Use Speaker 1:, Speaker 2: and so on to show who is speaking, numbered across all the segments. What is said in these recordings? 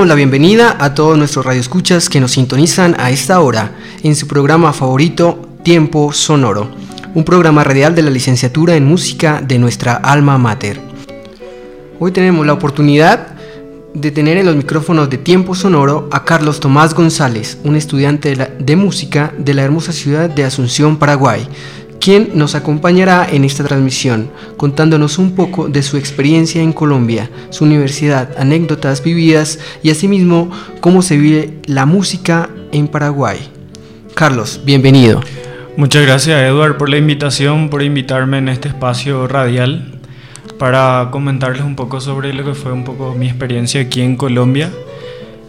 Speaker 1: Damos la bienvenida a todos nuestros radioescuchas que nos sintonizan a esta hora en su programa favorito Tiempo Sonoro, un programa radial de la licenciatura en música de nuestra alma mater. Hoy tenemos la oportunidad de tener en los micrófonos de Tiempo Sonoro a Carlos Tomás González, un estudiante de, de música de la hermosa ciudad de Asunción, Paraguay, quien nos acompañará en esta transmisión contándonos un poco de su experiencia en Colombia, su universidad, anécdotas vividas y asimismo cómo se vive la música en Paraguay. Carlos, bienvenido.
Speaker 2: Muchas gracias Edward por la invitación, por invitarme en este espacio radial para comentarles un poco sobre lo que fue un poco mi experiencia aquí en Colombia.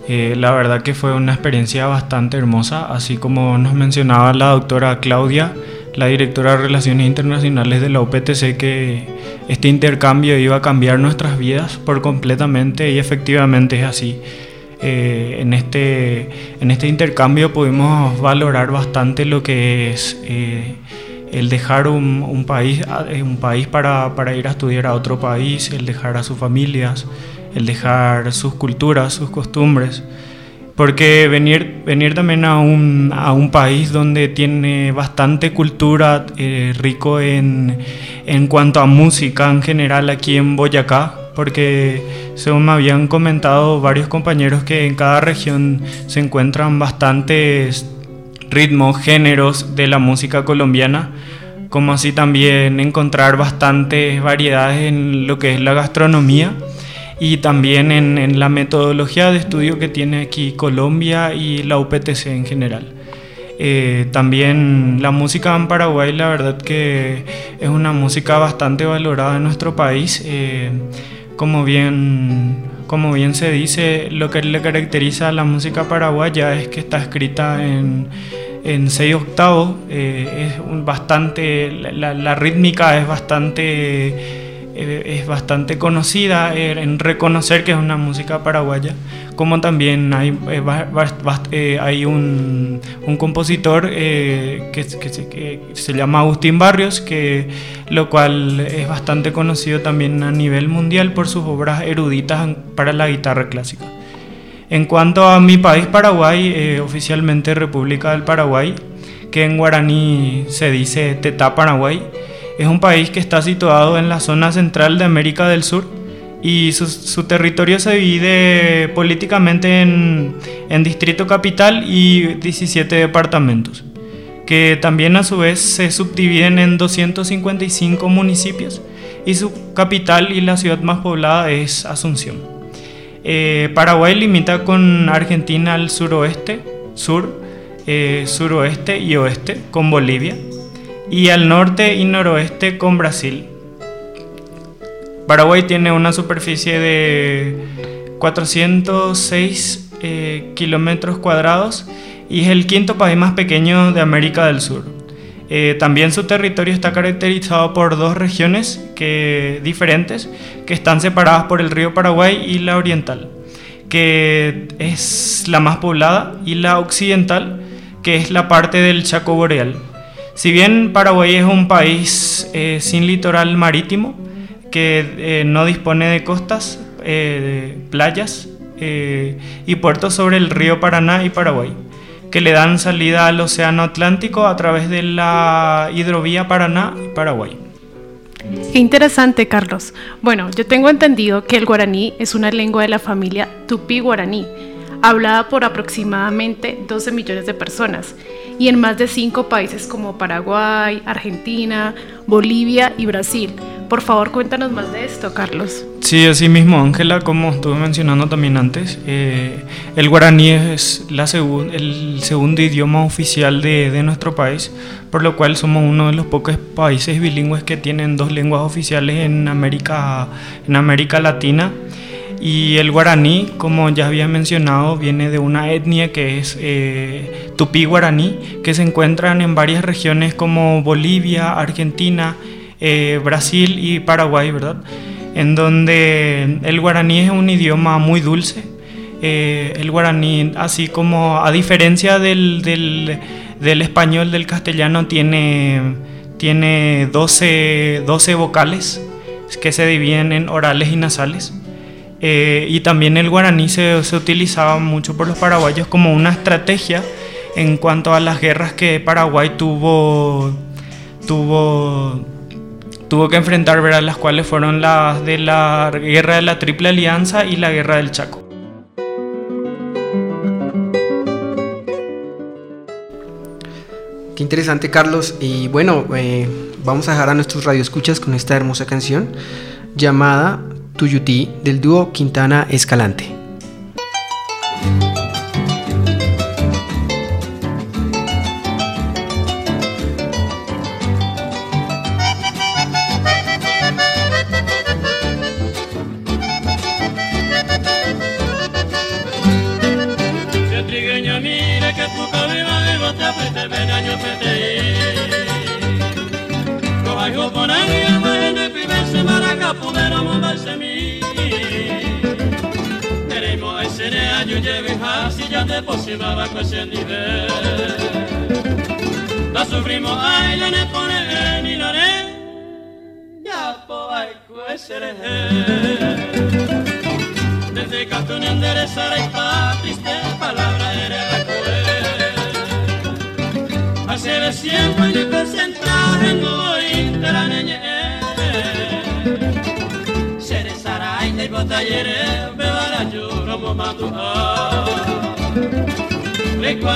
Speaker 2: Eh, la verdad que fue una experiencia bastante hermosa, así como nos mencionaba la doctora Claudia, la directora de Relaciones Internacionales de la UPTC que este intercambio iba a cambiar nuestras vidas por completamente y efectivamente es así. Eh, en, este, en este intercambio pudimos valorar bastante lo que es eh, el dejar un, un país, eh, un país para, para, ir a estudiar a otro país, el dejar a sus familias, el dejar sus culturas, sus costumbres. Porque venir, venir también a un, a un país donde tiene bastante cultura, eh, rico en, en cuanto a música en general aquí en Boyacá, porque según me habían comentado varios compañeros que en cada región se encuentran bastantes ritmos, géneros de la música colombiana, como así también encontrar bastantes variedades en lo que es la gastronomía y también en, la metodología de estudio que tiene aquí Colombia y la UPTC en general. Eh, también la música en Paraguay, la verdad que es una música bastante valorada en nuestro país. Eh, como, bien, como bien se dice, lo que le caracteriza a la música paraguaya es que está escrita en, en seis octavos. Eh, es bastante, la, la rítmica es bastante es bastante conocida en reconocer que es una música paraguaya, como también hay, eh, eh, hay un, un compositor que, que, se, que, se, llama Agustín Barrios, que, lo cual es bastante conocido también a nivel mundial por sus obras eruditas para la guitarra clásica. En cuanto a mi país, Paraguay, oficialmente República del Paraguay, que en guaraní se dice Tetá Paraguay, es un país que está situado en la zona central de América del Sur y su, territorio se divide políticamente en, Distrito Capital y 17 departamentos, que también a su vez se subdividen en 255 municipios y su capital y la ciudad más poblada es Asunción. Eh, Paraguay limita con Argentina al suroeste, sur, eh, suroeste y oeste, con Bolivia y al norte y noroeste con Brasil. Paraguay tiene una superficie de 406 eh, kilómetros cuadrados y es el quinto país más pequeño de América del Sur. Eh, también su territorio está caracterizado por dos regiones que, diferentes que están separadas por el río Paraguay y la oriental, que es la más poblada, y la occidental, que es la parte del Chaco Boreal. Si bien Paraguay es un país eh, sin litoral marítimo, que eh, no dispone de costas, eh, playas y puertos sobre el río Paraná y Paraguay, que le dan salida al Océano Atlántico a través de la hidrovía Paraná y Paraguay.
Speaker 3: Qué interesante, Carlos. Bueno, yo tengo entendido que el guaraní es una lengua de la familia tupí-guaraní, hablada por aproximadamente 12 millones de personas y en más de cinco países como Paraguay, Argentina, Bolivia y Brasil. Por favor, cuéntanos más de esto, Carlos.
Speaker 2: Sí, así mismo, Ángela, como estuve mencionando también antes, eh, el guaraní es la el segundo idioma oficial de, de, nuestro país, por lo cual somos uno de los pocos países bilingües que tienen dos lenguas oficiales en América, en América Latina Y el guaraní, como ya había mencionado, viene de una etnia que es eh, tupí guaraní, que se encuentran en varias regiones como Bolivia, Argentina, eh, Brasil y Paraguay, ¿verdad? En donde el guaraní es un idioma muy dulce. Eh, el guaraní, así como a diferencia del, del, español, del castellano, tiene, tiene 12, 12 vocales que se dividen en orales y nasales. Eh, y también el guaraní se, utilizaba mucho por los paraguayos como una estrategia en cuanto a las guerras que Paraguay tuvo, tuvo, tuvo que enfrentar, ¿verdad? las cuales fueron las de la guerra de la Triple Alianza y la guerra del Chaco.
Speaker 1: Qué interesante, Carlos. Y bueno, eh, vamos a dejar a nuestros radioescuchas con esta hermosa canción llamada Tuyutí del dúo Quintana Escalante.
Speaker 4: yere be barajo romo madu a ah. lekwa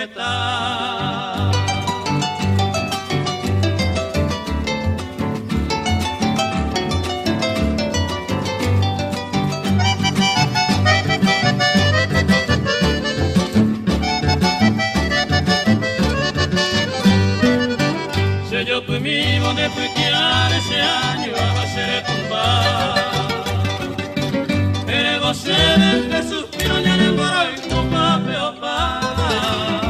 Speaker 4: Se yo mismo de puitear ese año a ser tumbar. Eres vos de suspiro ya en moro y peopa. Ay,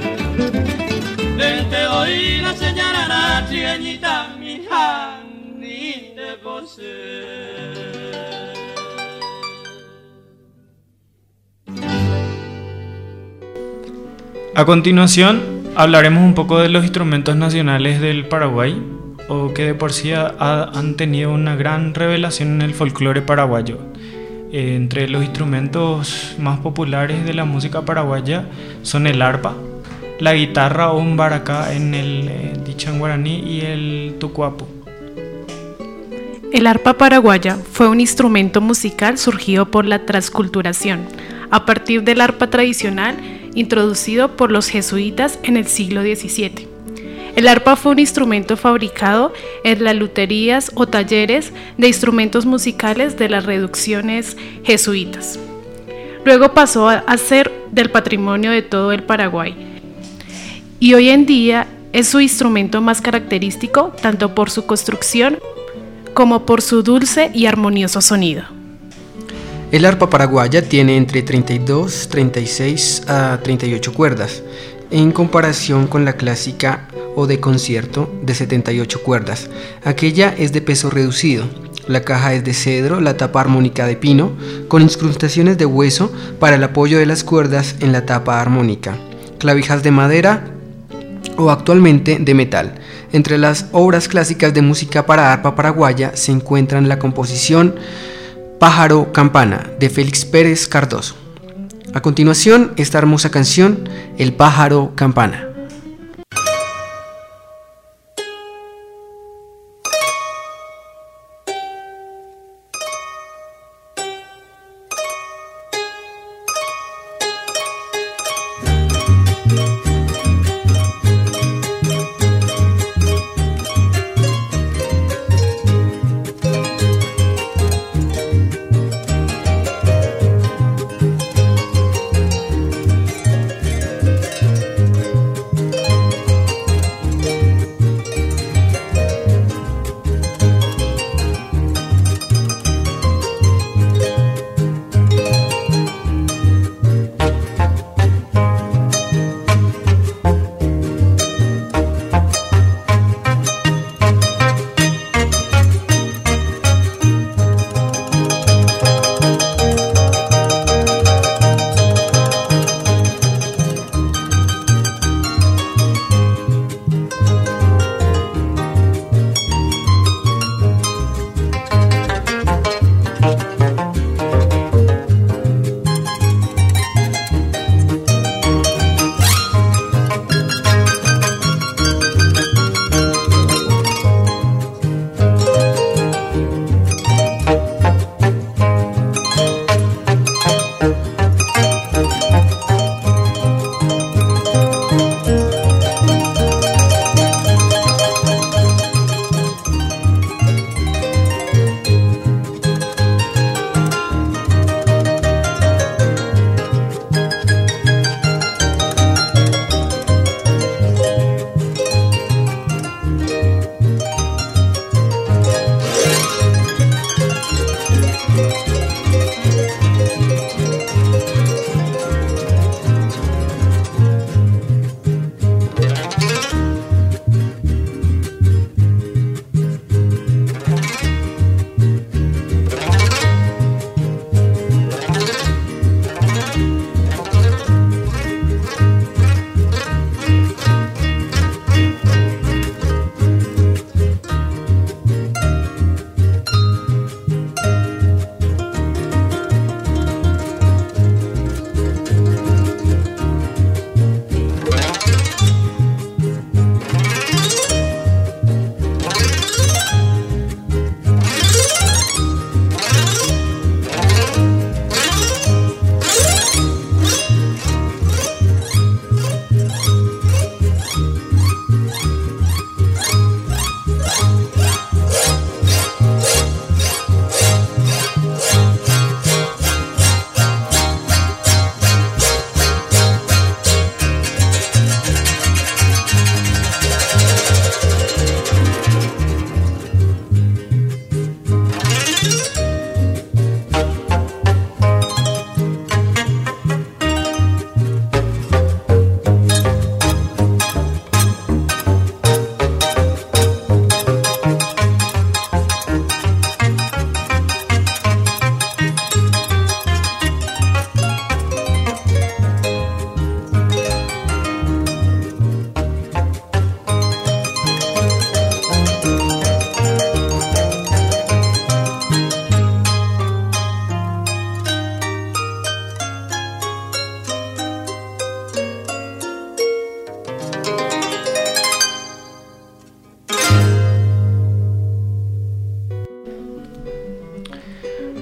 Speaker 4: A
Speaker 2: continuación, hablaremos un poco de los instrumentos nacionales del Paraguay, o que de por sí ha- han tenido una gran revelación en el folclore paraguayo. Eh, entre los instrumentos más populares de la música paraguaya son el arpa, la guitarra o un baracá en el eh, dicho en guaraní y el tucuapo.
Speaker 3: El arpa paraguaya fue un instrumento musical surgido por la transculturación, a partir del arpa tradicional introducido por los jesuitas en el siglo XVII. El arpa fue un instrumento fabricado en las luterías o talleres de instrumentos musicales de las reducciones jesuitas. Luego pasó a ser del patrimonio de todo el Paraguay. Y hoy en día es su instrumento más característico tanto por su construcción como por su dulce y armonioso sonido.
Speaker 1: El arpa paraguaya tiene entre 32, 36 a 38 cuerdas, en comparación con la clásica o de concierto de 78 cuerdas. Aquella es de peso reducido. La caja es de cedro, la tapa armónica de pino, con incrustaciones de hueso para el apoyo de las cuerdas en la tapa armónica. Clavijas de madera o actualmente de metal. Entre las obras clásicas de música para arpa paraguaya se encuentran la composición Pájaro Campana de Félix Pérez Cardoso. A continuación, esta hermosa canción, El pájaro campana.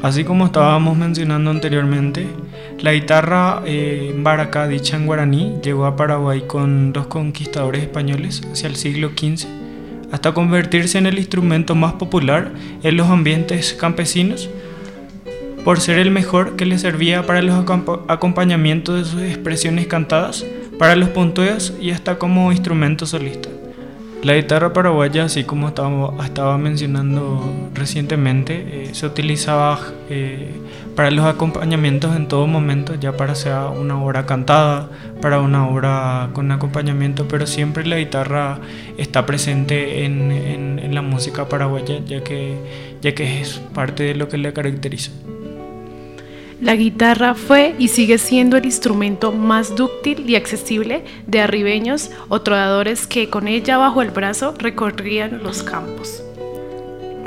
Speaker 2: Así como estábamos mencionando anteriormente, la guitarra eh, baracá, dicha en guaraní, llegó a Paraguay con dos conquistadores españoles hacia el siglo XV, hasta convertirse en el instrumento más popular en los ambientes campesinos, por ser el mejor que le servía para los acompañamientos de sus expresiones cantadas, para los punteos y hasta como instrumento solista. La guitarra paraguaya, así como estaba, estaba mencionando recientemente, eh, se utilizaba eh, para los acompañamientos en todo momento, ya para sea una obra cantada, para una obra con acompañamiento, pero siempre la guitarra está presente en, la música paraguaya, ya que, ya que es parte de lo que le caracteriza.
Speaker 3: La guitarra fue y sigue siendo el instrumento más dúctil y accesible de arribeños o trovadores que con ella bajo el brazo recorrían los campos.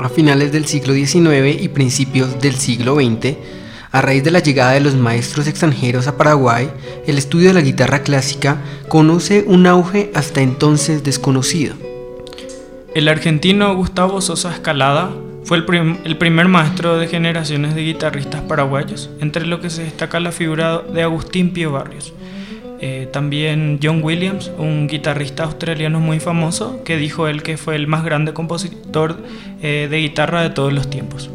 Speaker 1: A finales del siglo XIX y principios del siglo XX, a raíz de la llegada de los maestros extranjeros a Paraguay, el estudio de la guitarra clásica conoce un auge hasta entonces desconocido.
Speaker 2: El argentino Gustavo Sosa Escalada fue el, primer maestro de generaciones de guitarristas paraguayos, entre lo que se destaca la figura de Agustín Pío Barrios. Eh, también John Williams, un guitarrista australiano muy famoso, que dijo él que fue el más grande compositor eh, de guitarra de todos los tiempos.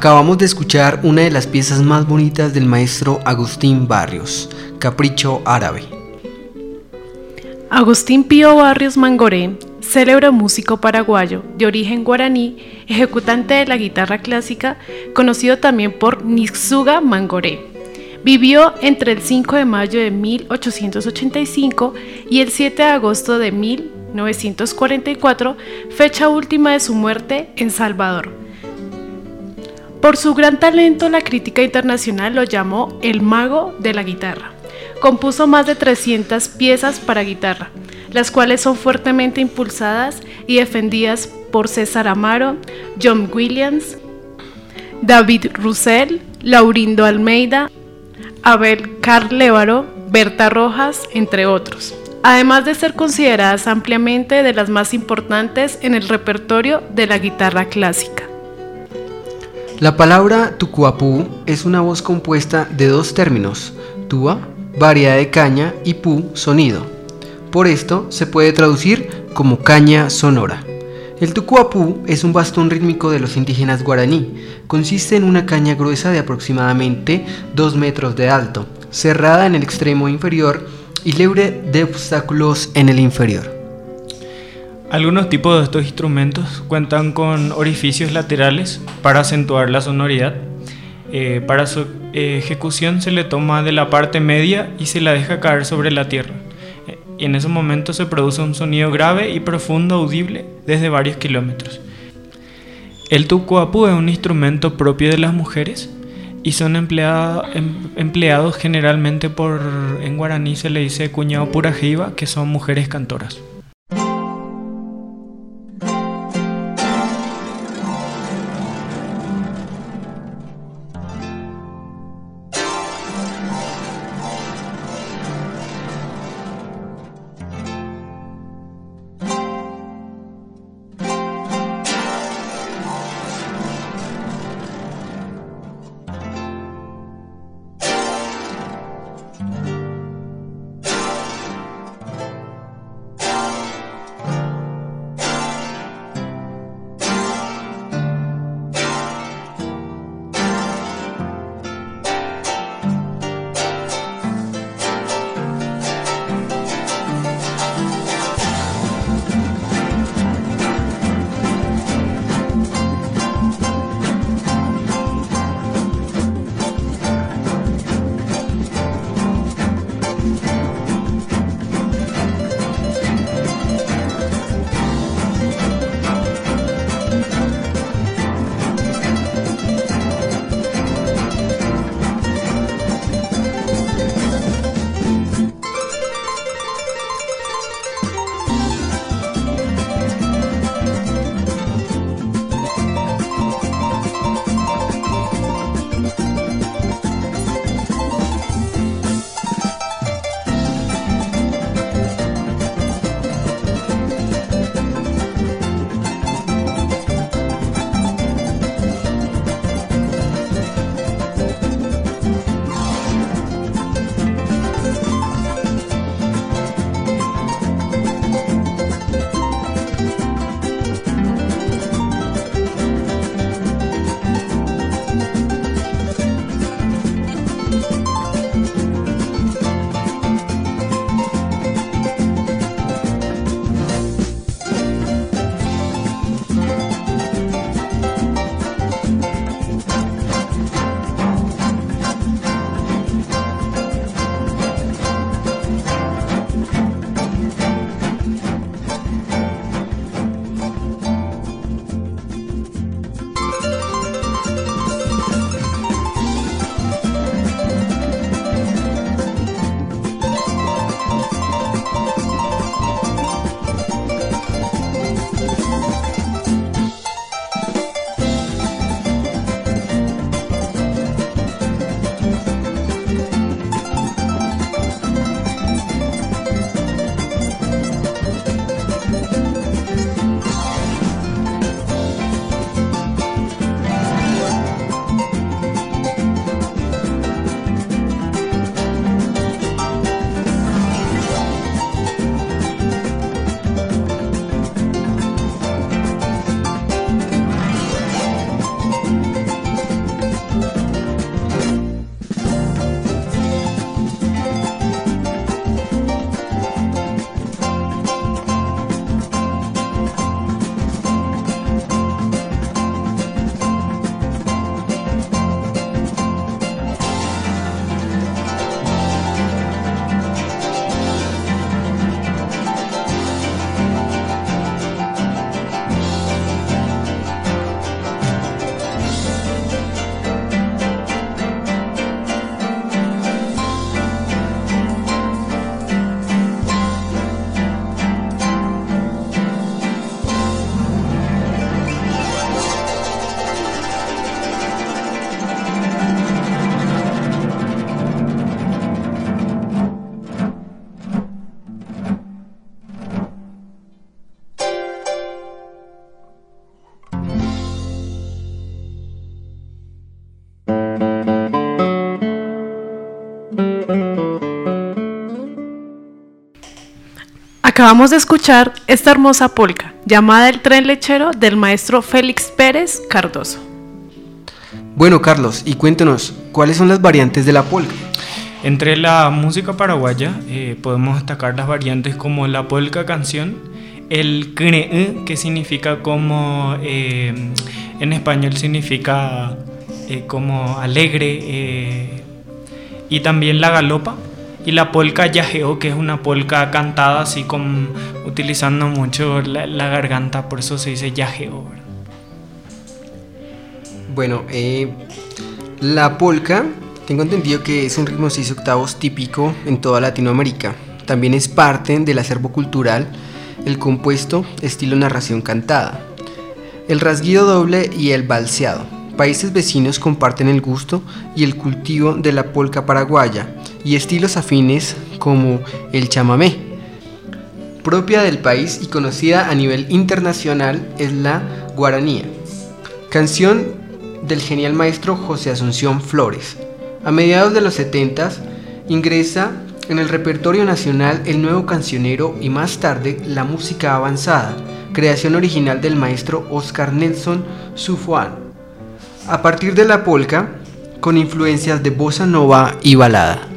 Speaker 1: Acabamos de escuchar una de las piezas más bonitas del maestro Agustín Barrios, Capricho Árabe.
Speaker 3: Agustín Pío Barrios Mangoré, célebre músico paraguayo de origen guaraní, ejecutante de la guitarra clásica, conocido también por Nixuga Mangoré. Vivió entre el 5 de mayo de 1885 y el 7 de agosto de 1944, fecha última de su muerte en Salvador. Por su gran talento, la crítica internacional lo llamó el mago de la guitarra. Compuso más de 300 piezas para guitarra, las cuales son fuertemente impulsadas y defendidas por César Amaro, John Williams, David Russell, Laurindo Almeida, Abel Carlévaro, Berta Rojas, entre otros. Además de ser consideradas ampliamente de las más importantes en el repertorio de la guitarra clásica.
Speaker 1: La palabra tucuapú es una voz compuesta de dos términos, tua, variedad de caña, y pu, sonido. Por esto se puede traducir como caña sonora. El tucuapú es un bastón rítmico de los indígenas guaraní. Consiste en una caña gruesa de aproximadamente 2 metros de alto, cerrada en el extremo inferior y libre de obstáculos en el inferior.
Speaker 2: Algunos tipos de estos instrumentos cuentan con orificios laterales para acentuar la sonoridad. Eh, para su eh, ejecución se le toma de la parte media y se la deja caer sobre la tierra. Eh, y en ese momento se produce un sonido grave y profundo audible desde varios kilómetros. El tucuapú es un instrumento propio de las mujeres y son em, empleados generalmente por, en guaraní se le dice cuñado purajiva, que son mujeres cantoras.
Speaker 3: Acabamos de escuchar esta hermosa polca llamada El tren lechero del maestro Félix Pérez Cardoso.
Speaker 1: Bueno, Carlos, y cuéntenos, ¿cuáles son las variantes de la polca?
Speaker 2: Entre la música paraguaya eh, podemos destacar las variantes como la polca canción, el cree, que significa como, eh, en español significa eh, como alegre, eh, y también la galopa, y la polca yajeo, que es una polca cantada así como utilizando mucho la, garganta, por eso se dice yajeo.
Speaker 1: Bueno, eh, la polca, tengo entendido que es un ritmo de 6 octavos típico en toda Latinoamérica. También es parte del acervo cultural el compuesto estilo narración cantada, el rasguido doble y el balseado. Países vecinos comparten el gusto y el cultivo de la polca paraguaya y estilos afines como el chamamé. Propia del país y conocida a nivel internacional es la guaranía, canción del genial maestro José Asunción Flores. A mediados de los 70 ingresa en el repertorio nacional el nuevo cancionero y más tarde la música avanzada, creación original del maestro Oscar Nelson Sufuan. A partir de la polca, con influencias de bossa nova y balada.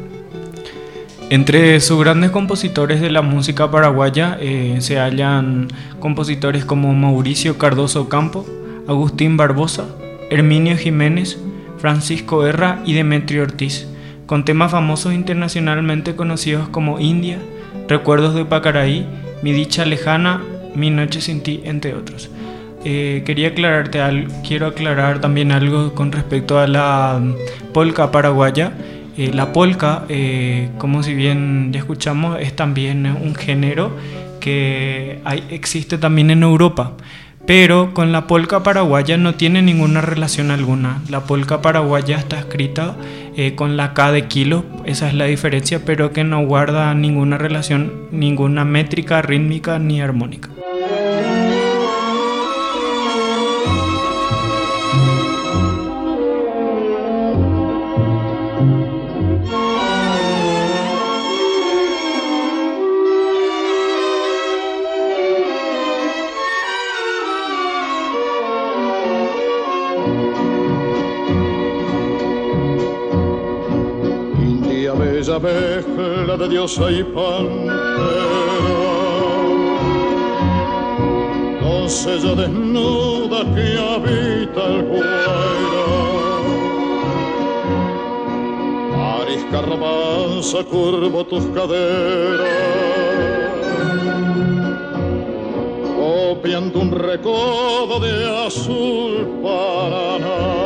Speaker 2: Entre sus grandes compositores de la música paraguaya eh, se hallan compositores como Mauricio Cardoso Campo, Agustín Barbosa, Herminio Jiménez, Francisco Herra y Demetrio Ortiz, con temas famosos internacionalmente conocidos como India, Recuerdos de Pacaraí, Mi Dicha Lejana, Mi Noche Sin Ti, entre otros. Eh, quería aclararte quiero aclarar también algo con respecto a la polca paraguaya. Eh, la polca, eh, como si bien ya escuchamos, es también un género que existe también en Europa. Pero con la polca paraguaya no tiene ninguna relación alguna. La polca paraguaya está escrita eh, con la K de kilo, esa es la diferencia, pero que no guarda ninguna relación, ninguna métrica, rítmica ni armónica.
Speaker 5: Bella mezcla de diosa y pantera, doncella desnuda que habita el Guaira. Arisca romanza, curvo tus caderas, copiando un recodo de azul Paraná.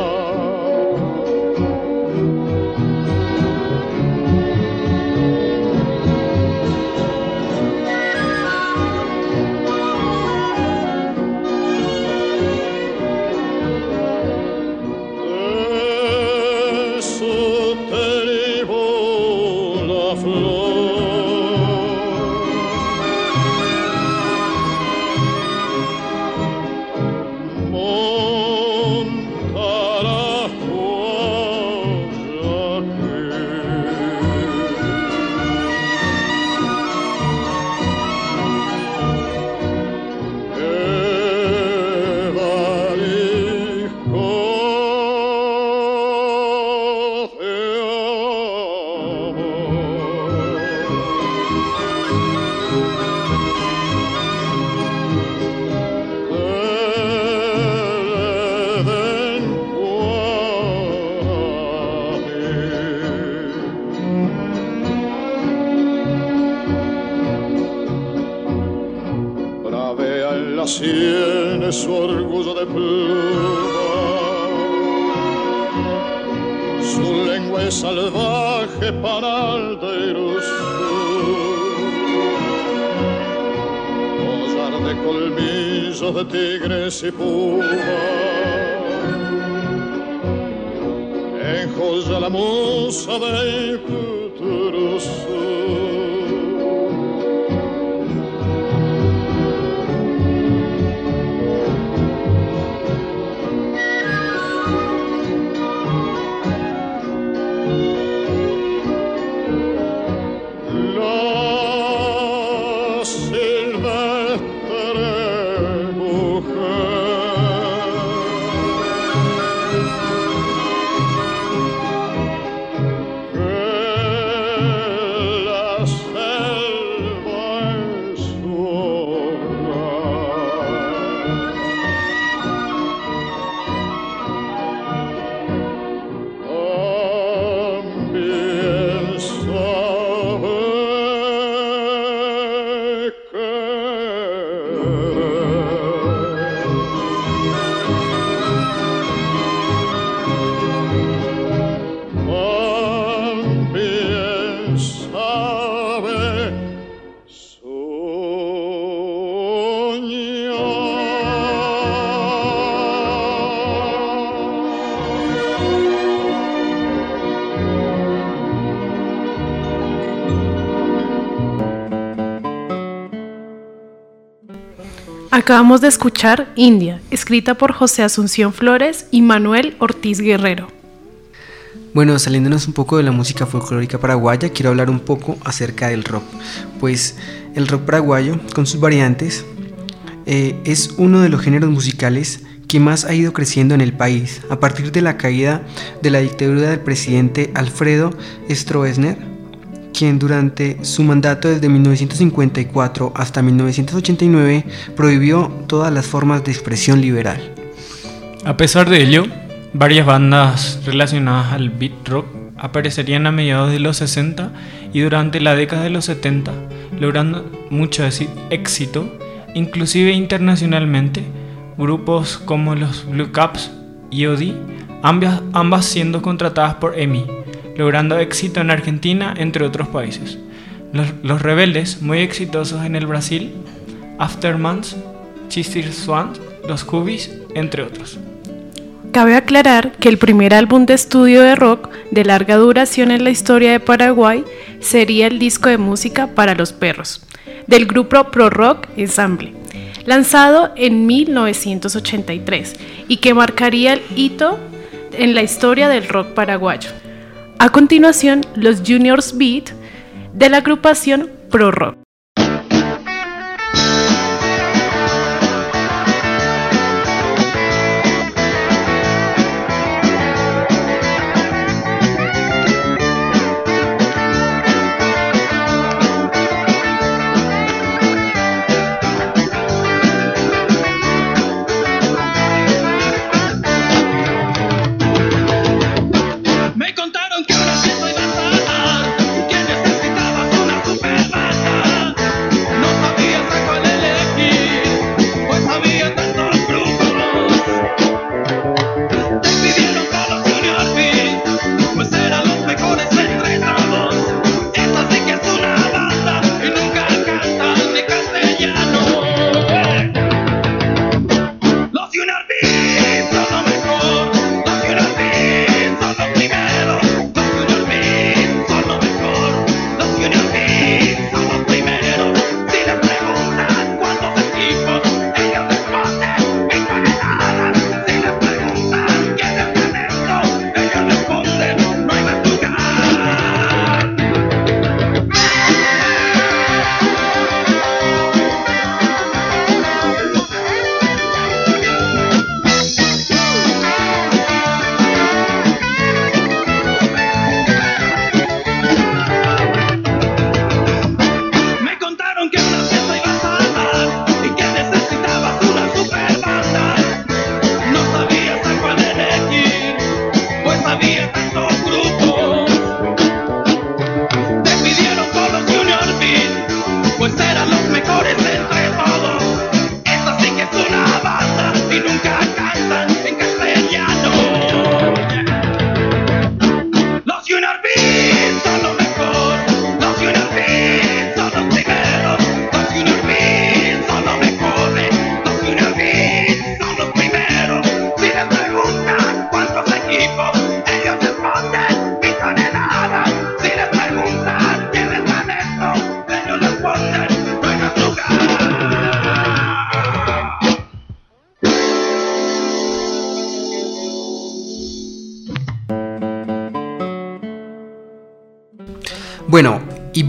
Speaker 6: Acabamos de escuchar India, escrita por José Asunción Flores y Manuel Ortiz Guerrero.
Speaker 1: Bueno, saliéndonos un poco de la música folclórica paraguaya, quiero hablar un poco acerca del rock. Pues el rock paraguayo, con sus variantes, eh, es uno de los géneros musicales que más ha ido creciendo en el país a partir de la caída de la dictadura del presidente Alfredo Stroessner, quien durante su mandato desde 1954 hasta 1989 prohibió todas las formas de expresión liberal.
Speaker 2: A pesar de ello, varias bandas relacionadas al beat rock aparecerían a mediados de los 60 y durante la década de los 70, logrando mucho éxito, inclusive internacionalmente, grupos como los Blue Caps y OD, ambas, ambas siendo contratadas por EMI, logrando éxito en Argentina, entre otros países. Los, Rebeldes, muy exitosos en el Brasil, Aftermonths, Chistir Swans, Los Cubis, entre otros.
Speaker 6: Cabe aclarar que el primer álbum de estudio de rock de larga duración en la historia de Paraguay sería el disco de música para los perros, del grupo Pro Rock Ensemble, lanzado en 1983 y que marcaría el hito en la historia del rock paraguayo. A continuación, los Juniors Beat de la agrupación Pro Rock.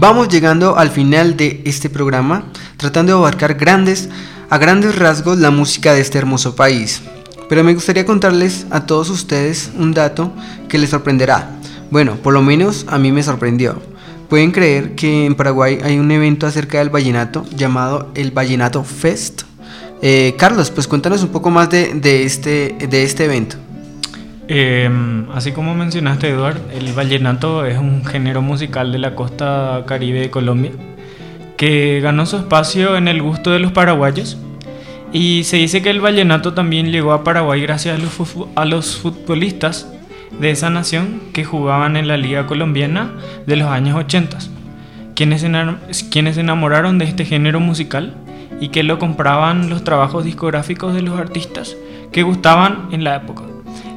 Speaker 1: Vamos llegando al final de este programa, tratando de abarcar grandes, a grandes rasgos la música de este hermoso país. Pero me gustaría contarles a todos ustedes un dato que les sorprenderá. Bueno, por lo menos a mí me sorprendió. Pueden creer que en Paraguay hay un evento acerca del vallenato llamado el Vallenato Fest. Eh, Carlos, pues cuéntanos un poco más de, de, este, de este evento.
Speaker 2: Em, así como mencionaste, Eduard, el vallenato es un género musical de la costa caribe de Colombia que ganó su espacio en el gusto de los paraguayos. Y se dice que el vallenato también llegó a Paraguay gracias a los, futbolistas de esa nación que jugaban en la Liga Colombiana de los años 80, quienes, quienes se enamoraron de este género musical y que lo compraban los trabajos discográficos de los artistas que gustaban en la época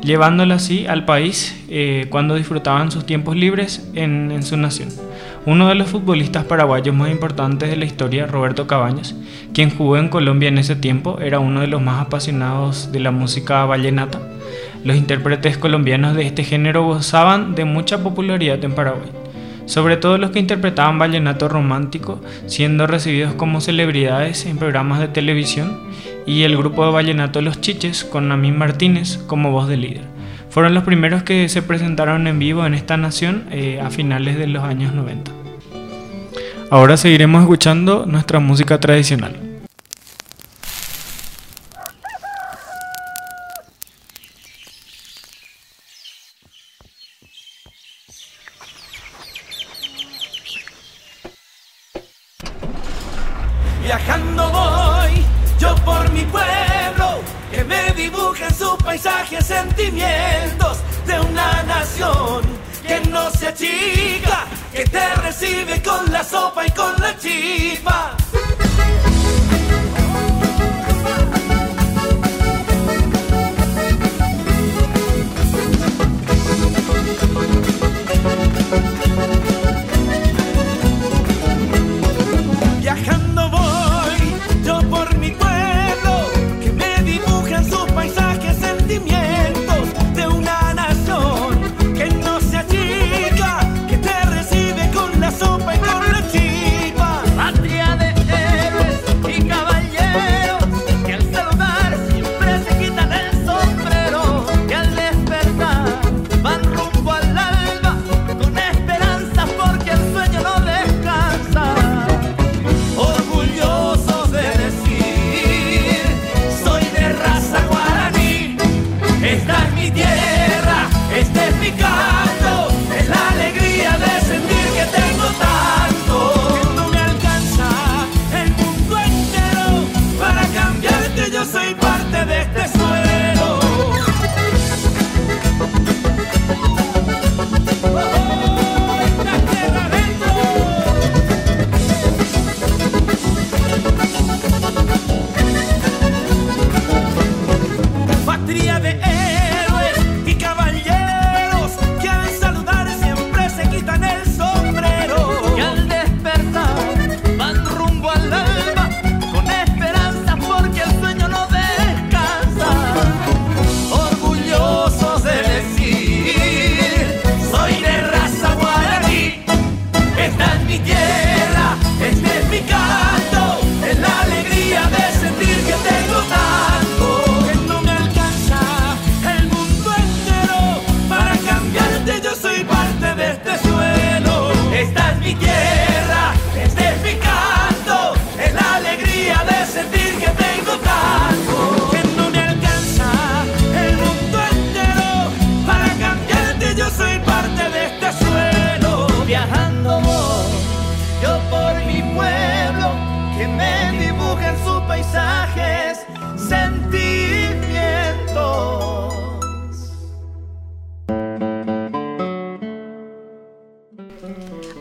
Speaker 2: llevándolo así al país eh, cuando disfrutaban sus tiempos libres en, su nación.
Speaker 7: Uno de los futbolistas paraguayos más importantes de la historia, Roberto Cabañas, quien jugó en Colombia en ese tiempo, era uno de los más apasionados de la música vallenata. Los intérpretes colombianos de este género gozaban de mucha popularidad en Paraguay, sobre todo los que interpretaban vallenato romántico, siendo recibidos como celebridades en programas de televisión, y el grupo de vallenato Los Chiches, con Namín Martínez como voz de líder. Fueron los primeros que se presentaron en vivo en esta nación eh, a finales de los años 90. Ahora seguiremos escuchando nuestra música tradicional.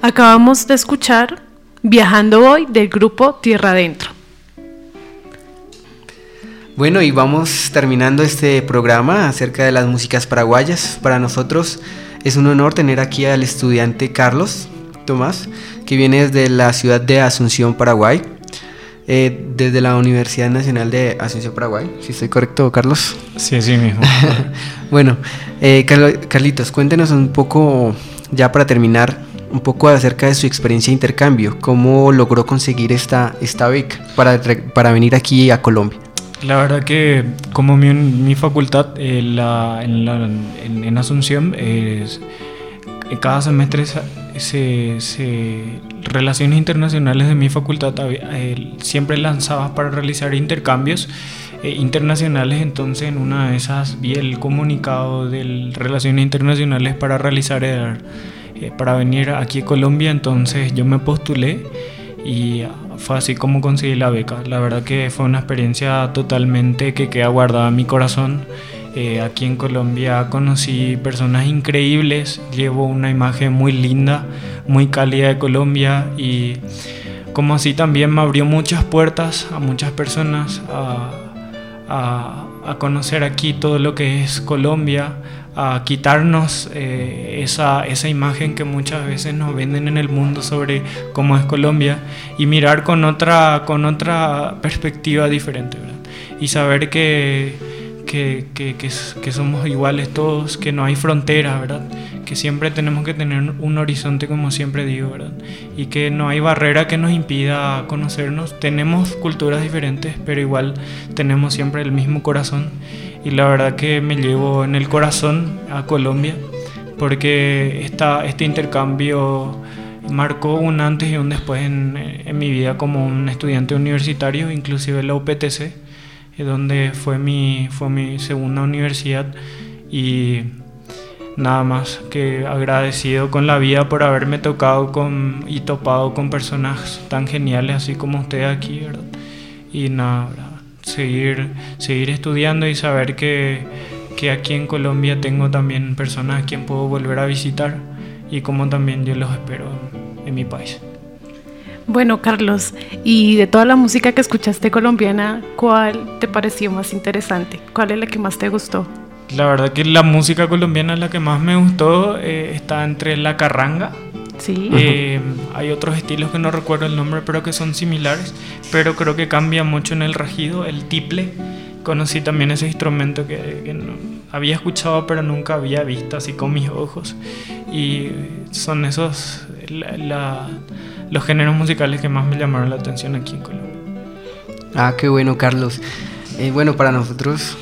Speaker 3: Acabamos de escuchar Viajando hoy del grupo Tierra Adentro.
Speaker 1: Bueno, y vamos terminando este programa acerca de las músicas paraguayas. Para nosotros es un honor tener aquí al estudiante Carlos Tomás, que viene desde la ciudad de Asunción, Paraguay, eh, desde la Universidad Nacional de Asunción, Paraguay. Si estoy correcto, Carlos.
Speaker 7: Sí, así mismo.
Speaker 1: Bueno, eh, Carlitos, cuéntenos un poco, ya para terminar, un poco acerca de su experiencia de intercambio. ¿Cómo logró conseguir esta, esta beca para, para venir aquí a Colombia?
Speaker 7: La verdad que como mi, mi facultad eh, la- en, la- en- en Asunción, en cada semestre se, se- Relaciones Internacionales de mi facultad eh, siempre lanzaba para realizar intercambios eh, internacionales, entonces en una de esas vi el comunicado de Relaciones Internacionales para realizar, eh, eh, para venir aquí a Colombia, entonces yo me postulé y fue así como conseguí la beca. La verdad que fue una experiencia totalmente que queda guardada en mi corazón. Eh, aquí en Colombia conocí personas increíbles, llevo una imagen muy linda, muy cálida de Colombia y como así también me abrió muchas puertas a muchas personas a, conocer aquí todo lo que es Colombia,
Speaker 2: a quitarnos eh, esa, esa imagen que muchas veces nos venden en el mundo sobre cómo es Colombia y mirar con otra, con otra perspectiva diferente, ¿verdad? Y saber que, que, que, que, somos iguales todos, que no hay fronteras, ¿verdad? Que siempre tenemos que tener un horizonte, como siempre digo, ¿verdad? Y que no hay barrera que nos impida conocernos. Tenemos culturas diferentes, pero igual tenemos siempre el mismo corazón y la verdad que me llevo en el corazón a Colombia porque esta, este intercambio marcó un antes y un después en, en, mi vida como un estudiante universitario, inclusive la UPTC, eh, donde fue mi, fue mi segunda universidad y nada más que agradecido con la vida por haberme tocado con, y topado con personas tan geniales así como usted aquí, ¿verdad? Y nada, ¿verdad? Seguir, seguir estudiando y saber que, que aquí en Colombia tengo también personas a quien puedo volver a visitar y como también yo los espero en mi país.
Speaker 3: Bueno, Carlos, y de toda la música que escuchaste colombiana, ¿cuál te pareció más interesante? ¿Cuál es la que más te gustó?
Speaker 2: La verdad que la música colombiana la que más me gustó eh, está entre la carranga,
Speaker 3: Sí.
Speaker 2: Eh, hay otros estilos que no recuerdo el nombre, pero que son similares, pero creo que cambia mucho en el regido, el tiple. Conocí también ese instrumento que, que no, había escuchado, pero nunca había visto así con mis ojos. Y son esos la, la, los géneros musicales que más me llamaron la atención aquí en Colombia.
Speaker 1: Ah, qué bueno, Carlos. Eh, bueno, para nosotros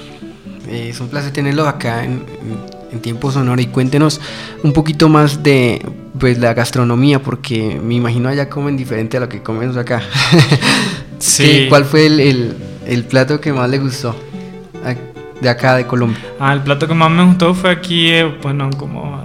Speaker 1: eh, es un placer tenerlos acá en, en Tiempo Sonoro y cuéntenos un poquito más de pues la gastronomía porque me imagino allá comen diferente a lo que comemos acá.
Speaker 2: Sí.
Speaker 1: ¿Cuál fue el, el, el, plato que más le gustó de acá de Colombia?
Speaker 2: Ah, el plato que más me gustó fue aquí, eh, bueno, como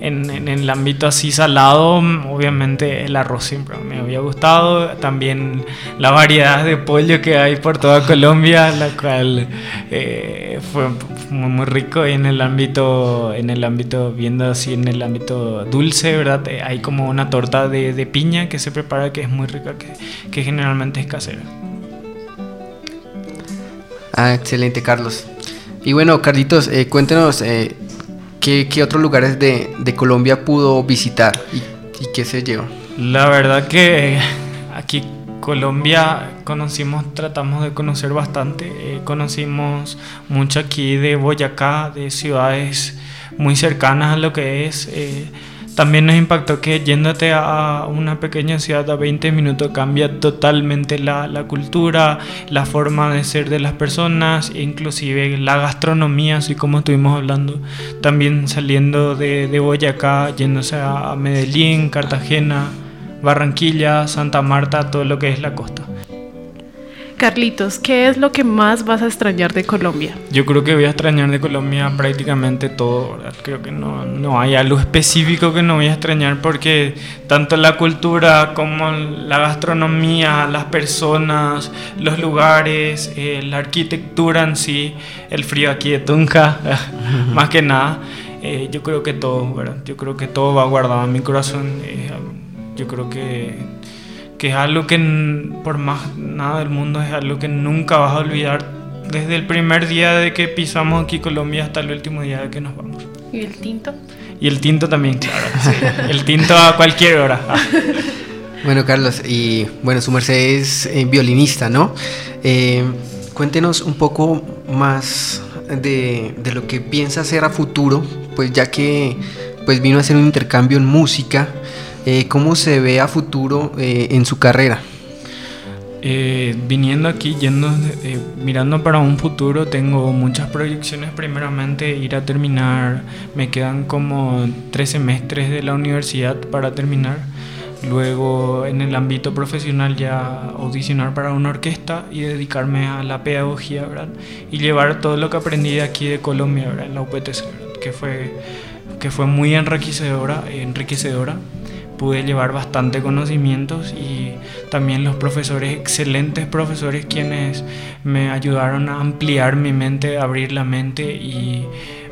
Speaker 2: en, en, el ámbito así salado, obviamente el arroz siempre me había gustado, también la variedad de pollo que hay por toda Colombia, la cual eh, fue muy, muy, rico y en el ámbito, en el ámbito, viendo así en el ámbito dulce, ¿verdad? Eh, hay como una torta de, de, piña que se prepara que es muy rica, que, que generalmente es casera.
Speaker 1: Ah, excelente, Carlos. Y bueno, Carlitos, eh, cuéntenos eh, ¿qué, ¿qué, otros lugares de, Colombia pudo visitar y, y, qué se llevó.
Speaker 2: La verdad que aquí Colombia conocimos, tratamos de conocer bastante. Eh, conocimos mucho aquí de Boyacá, de ciudades muy cercanas a lo que es. Eh, también nos impactó que yéndote a una pequeña ciudad a 20 minutos cambia totalmente la, cultura, la forma de ser de las personas, inclusive la gastronomía, así como estuvimos hablando. También saliendo de, de Boyacá, yéndose a Medellín, Cartagena, Barranquilla, Santa Marta, todo lo que es la costa.
Speaker 3: Carlitos, ¿qué es lo que más vas a extrañar de Colombia?
Speaker 2: Yo creo que voy a extrañar de Colombia prácticamente todo, ¿verdad? Creo que no, no hay algo específico que no voy a extrañar porque tanto la cultura como la gastronomía, las personas, los lugares, eh, la arquitectura en sí, el frío aquí de Tunja, más que nada, eh, yo creo que todo, ¿verdad? Yo creo que todo va guardado en mi corazón. Eh, yo creo que que es algo que por más nada del mundo es algo que nunca vas a olvidar desde el primer día de que pisamos aquí Colombia hasta el último día de que nos vamos.
Speaker 3: ¿Y el tinto?
Speaker 2: Y el tinto también, claro. Sí. el tinto a cualquier hora.
Speaker 1: bueno, Carlos, y bueno, su merced es eh, violinista, ¿no? Eh, cuéntenos un poco más de, de, lo que piensa hacer a futuro, pues ya que pues vino a hacer un intercambio en música. Eh, ¿Cómo se ve a futuro eh, en su carrera?
Speaker 2: Eh, viniendo aquí, yendo, eh, mirando para un futuro, tengo muchas proyecciones. Primeramente, ir a terminar, me quedan como tres semestres de la universidad para terminar. Luego, en el ámbito profesional, ya audicionar para una orquesta y dedicarme a la pedagogía, ¿verdad? Y llevar todo lo que aprendí de aquí de Colombia, ¿verdad? En la UPTC, ¿verdad? Que fue, que fue muy enriquecedora. enriquecedora pude llevar bastante conocimientos y también los profesores, excelentes profesores quienes me ayudaron a ampliar mi mente, abrir la mente y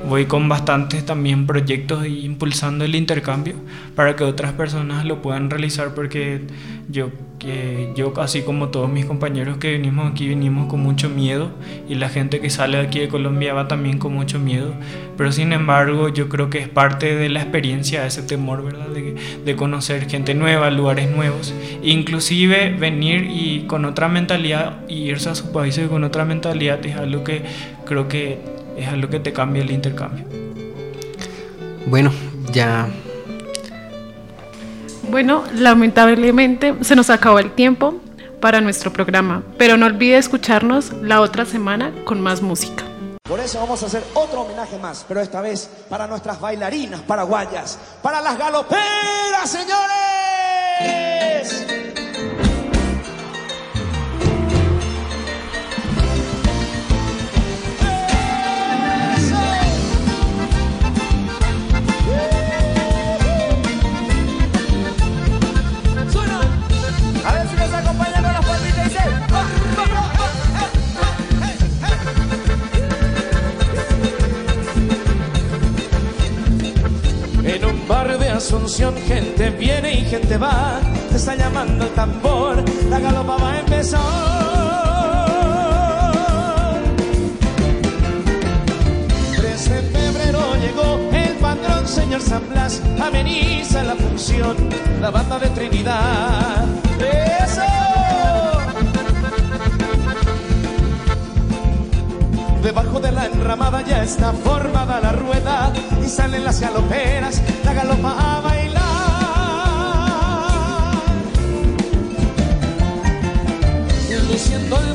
Speaker 2: voy con bastantes también proyectos y impulsando el intercambio para que otras personas lo puedan realizar porque yo que yo así como todos mis compañeros que venimos aquí venimos con mucho miedo y la gente que sale de aquí de Colombia va también con mucho miedo. Pero sin embargo yo creo que es parte de la experiencia ese temor verdad de, de conocer gente nueva lugares nuevos. Inclusive venir y con otra mentalidad y irse a sus países con otra mentalidad es algo que creo que es algo que te cambia el intercambio
Speaker 1: Bueno, ya
Speaker 3: Bueno, lamentablemente se nos acabó el tiempo para nuestro programa, pero no olvide escucharnos la otra semana con más música.
Speaker 8: Por eso vamos a hacer otro homenaje más, pero esta vez para nuestras bailarinas paraguayas, para las galoperas, señores. Ya está formada la rueda y salen las galoperas, la galopa a bailar.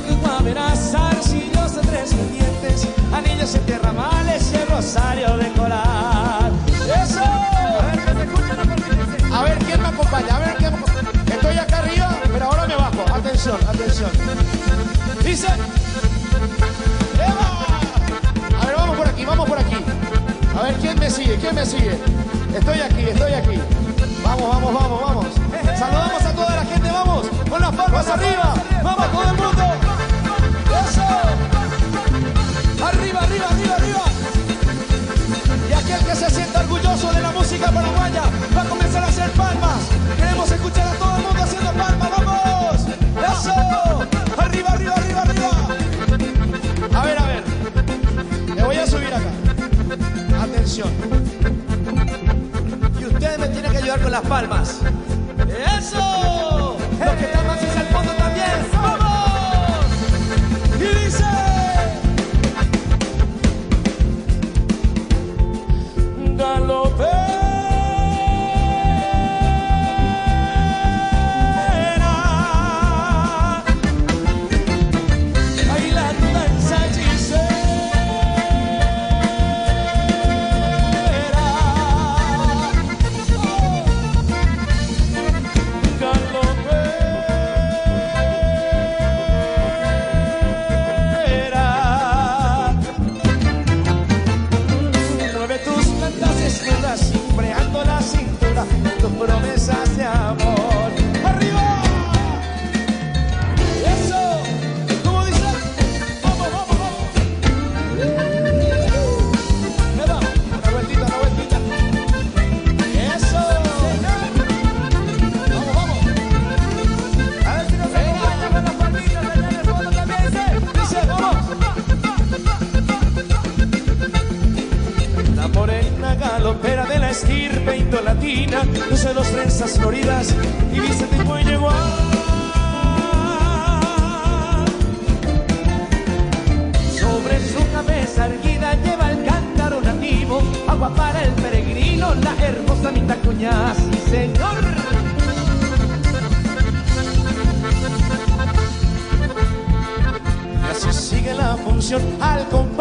Speaker 8: Ritmo a verás, arcillos de tres dientes, anillos en tierra males y el rosario ¿Quién me sigue? Estoy aquí, estoy aquí. Vamos, vamos, vamos, vamos. Saludamos a toda la gente, vamos. Con las palmas arriba. Vamos, todo el mundo. Eso. Arriba, arriba, arriba, arriba. Y aquel que se sienta orgulloso de la música paraguaya va a comenzar a hacer palmas. Queremos escuchar a todo el mundo haciendo palmas. Y ustedes me tienen que ayudar con las palmas. ¡Eso!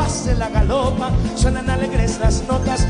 Speaker 8: De la galopa. Suenan alegres las notas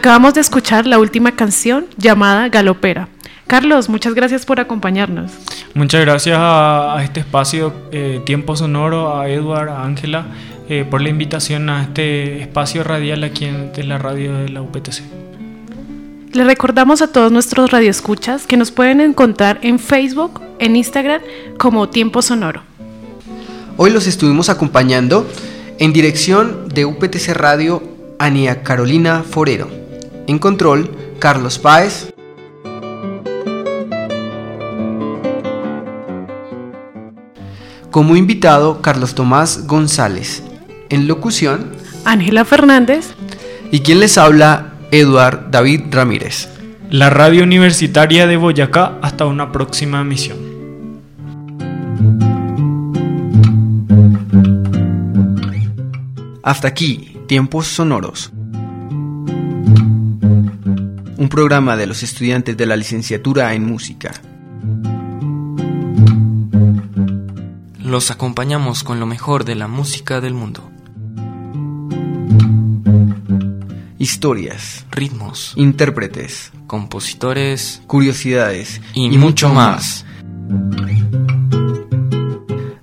Speaker 3: Acabamos de escuchar la última canción llamada Galopera. Carlos, muchas gracias por acompañarnos.
Speaker 2: Muchas gracias a, a este espacio eh, Tiempo Sonoro, a Edward, a Ángela, eh, por la invitación a este espacio radial aquí en, en la radio de la UPTC.
Speaker 3: Le recordamos a todos nuestros radioescuchas que nos pueden encontrar en Facebook, en Instagram como Tiempo Sonoro.
Speaker 1: Hoy los estuvimos acompañando en dirección de UPTC Radio Ania Carolina Forero. En control, Carlos Páez. Como invitado, Carlos Tomás González. En locución,
Speaker 3: Ángela Fernández.
Speaker 1: y quien les habla, Eduard David Ramírez.
Speaker 2: La radio universitaria de Boyacá, hasta una próxima emisión.
Speaker 1: Hasta aquí, Tiempos Sonoros. Un programa de los estudiantes de la licenciatura en música.
Speaker 9: Los acompañamos con lo mejor de la música del mundo.
Speaker 1: Historias,
Speaker 9: Ritmos,
Speaker 1: intérpretes,
Speaker 9: compositores
Speaker 1: curiosidades
Speaker 9: y, mucho más.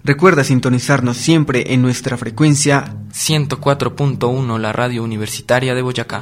Speaker 1: Recuerda sintonizarnos siempre en nuestra frecuencia.
Speaker 9: 104.1 la radio universitaria de Boyacá.